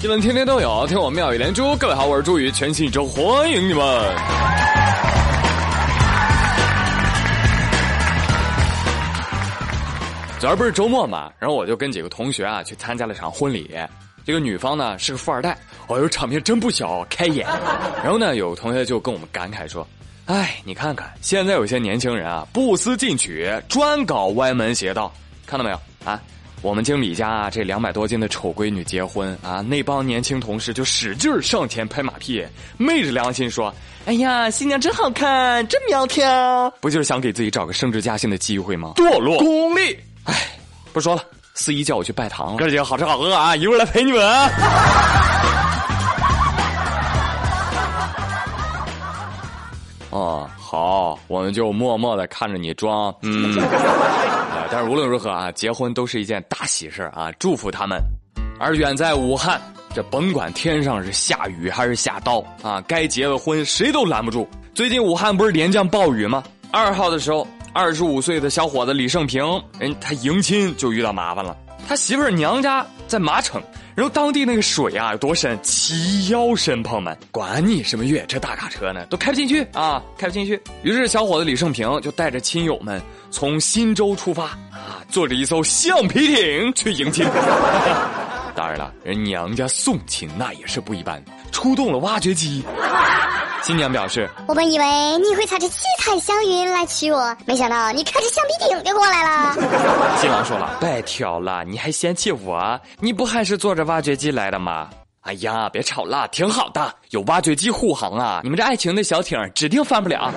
新闻天天都有，听我妙语连珠。各位好，我是朱宇，全新一周欢迎你们。昨儿不是周末嘛，然后我就跟几个同学啊去参加了场婚礼。这个女方呢是个富二代，哦呦，场面真不小，开眼。然后呢，有同学就跟我们感慨说：“哎，你看看现在有些年轻人啊，不思进取，专搞歪门邪道，看到没有啊？”我们经理家这两百多斤的丑闺女结婚啊，那帮年轻同事就使劲上前拍马屁，昧着良心说：“哎呀，新娘真好看，真苗条，不就是想给自己找个升职加薪的机会吗？”堕落功利，哎，不说了，司仪叫我去拜堂了，哥几个好吃好喝啊，一会儿来陪你们。哦，好，我们就默默的看着你装，嗯。但是无论如何啊，结婚都是一件大喜事啊，祝福他们。而远在武汉，这甭管天上是下雨还是下刀啊，该结的婚谁都拦不住。最近武汉不是连降暴雨吗？二号的时候，二十五岁的小伙子李胜平，人他迎亲就遇到麻烦了，他媳妇儿娘家在麻城。然后当地那个水啊有多深？齐腰深，朋友们，管你什么越野车、大卡车呢，都开不进去啊，开不进去。于是小伙子李胜平就带着亲友们从忻州出发啊，坐着一艘橡皮艇去迎亲。当然了，人娘家送亲那也是不一般，出动了挖掘机。新娘表示：“我本以为你会踩着七彩祥云来娶我，没想到你开着橡皮艇就过来了。”新郎说了：“别挑了，你还嫌弃我？你不还是坐着挖掘机来的吗？”哎呀，别吵了，挺好的，有挖掘机护航啊，你们这爱情的小艇指定翻不了。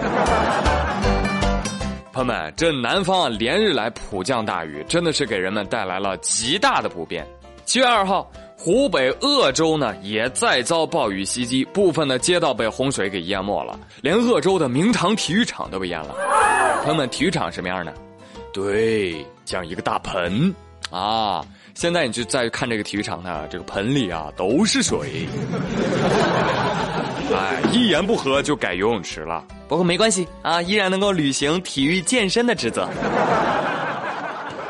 朋友们，这南方啊连日来普降大雨，真的是给人们带来了极大的不便。七月二号。湖北鄂州呢，也再遭暴雨袭击，部分的街道被洪水给淹没了，连鄂州的明堂体育场都被淹了。朋友们，体育场什么样呢？对，像一个大盆啊！现在你就再看这个体育场呢，这个盆里啊都是水。哎，一言不合就改游泳池了。不过没关系啊，依然能够履行体育健身的职责。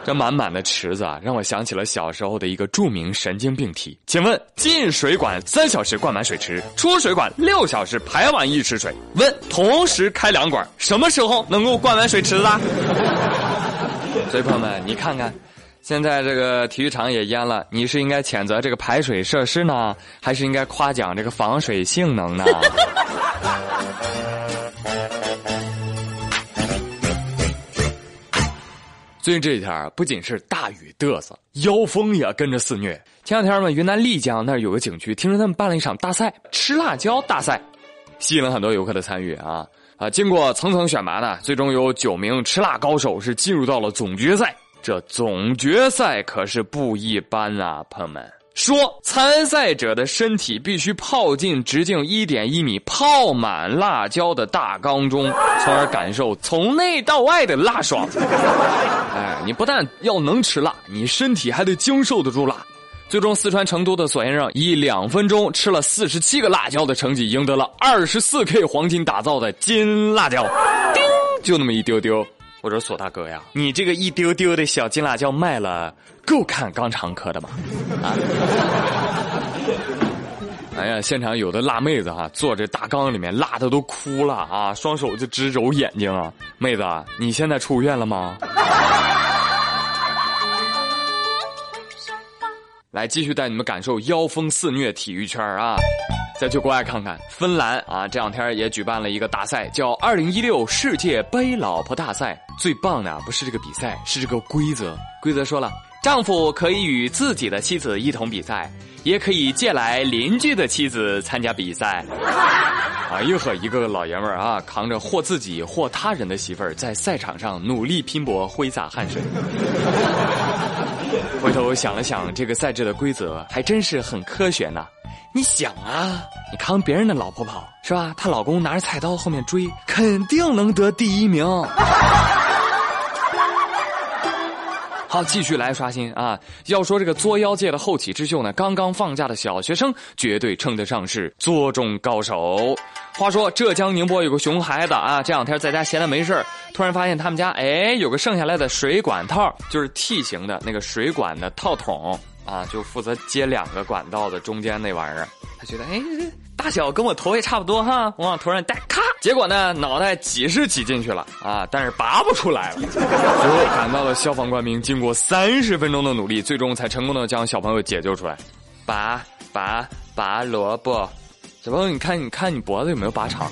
这满满的池子啊，让我想起了小时候的一个著名神经病题。请问，进水管三小时灌满水池，出水管六小时排完一池水。问，同时开两管，什么时候能够灌满水池子？所以朋友们，你看看，现在这个体育场也淹了，你是应该谴责这个排水设施呢，还是应该夸奖这个防水性能呢？最近这几天啊，不仅是大雨嘚瑟，妖风也跟着肆虐。前两天嘛，云南丽江那儿有个景区，听说他们办了一场大赛——吃辣椒大赛，吸引了很多游客的参与啊啊！经过层层选拔呢，最终有九名吃辣高手是进入到了总决赛。这总决赛可是不一般啊，朋友们。说参赛者的身体必须泡进直径一点一米、泡满辣椒的大缸中，从而感受从内到外的辣爽。哎，你不但要能吃辣，你身体还得经受得住辣。最终，四川成都的索先生以两分钟吃了四十七个辣椒的成绩，赢得了二十四 K 黄金打造的金辣椒。叮，就那么一丢丢。我说索大哥呀，你这个一丢丢的小金辣椒卖了，够看肛肠科的吗？啊！哎呀，现场有的辣妹子哈，坐这大缸里面，辣的都哭了啊，双手就直揉眼睛啊。妹子，你现在出院了吗？来，继续带你们感受妖风肆虐体育圈啊！再去国外看看，芬兰啊，这两天也举办了一个大赛，叫“二零一六世界杯老婆大赛”。最棒的不是这个比赛，是这个规则。规则说了，丈夫可以与自己的妻子一同比赛，也可以借来邻居的妻子参加比赛。哎呦呵，一个个老爷们儿啊，扛着或自己或他人的媳妇儿，在赛场上努力拼搏，挥洒汗水。回头想了想，这个赛制的规则还真是很科学呢。你想啊，你扛别人的老婆跑是吧？她老公拿着菜刀后面追，肯定能得第一名。好，继续来刷新啊！要说这个作妖界的后起之秀呢，刚刚放假的小学生绝对称得上是作中高手。话说浙江宁波有个熊孩子啊，这两天在家闲的没事突然发现他们家哎有个剩下来的水管套，就是 T 型的那个水管的套筒。啊，就负责接两个管道的中间那玩意儿。他觉得，哎，大小跟我头也差不多哈，我往头上戴，咔，结果呢，脑袋挤是挤进去了啊，但是拔不出来了。最后赶到的消防官兵经过三十分钟的努力，最终才成功的将小朋友解救出来。拔拔拔萝卜，小朋友，你看，你看你脖子有没有拔长？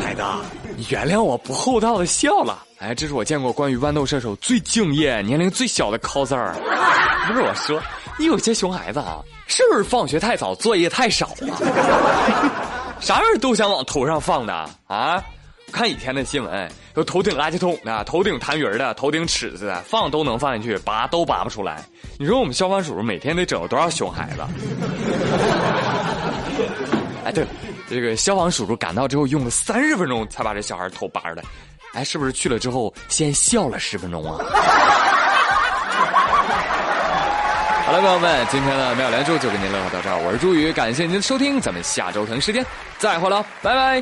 孩子，你原谅我不厚道的笑了。哎，这是我见过关于豌豆射手最敬业、年龄最小的 coser。不是我说，你有些熊孩子啊。是不是放学太早，作业太少啊？啥人都想往头上放的啊？看以前的新闻，有头顶垃圾桶的，头顶痰盂的，头顶尺子的，放都能放进去，拔都拔不出来。你说我们消防叔叔每天得整多少熊孩子？哎，对了，这个消防叔叔赶到之后用了三十分钟才把这小孩头拔出来。哎，是不是去了之后先笑了十分钟啊？好了，朋友们，今天的妙连珠就给您乐呵到这儿，我是朱宇，感谢您的收听，咱们下周同一时间再会了，拜拜。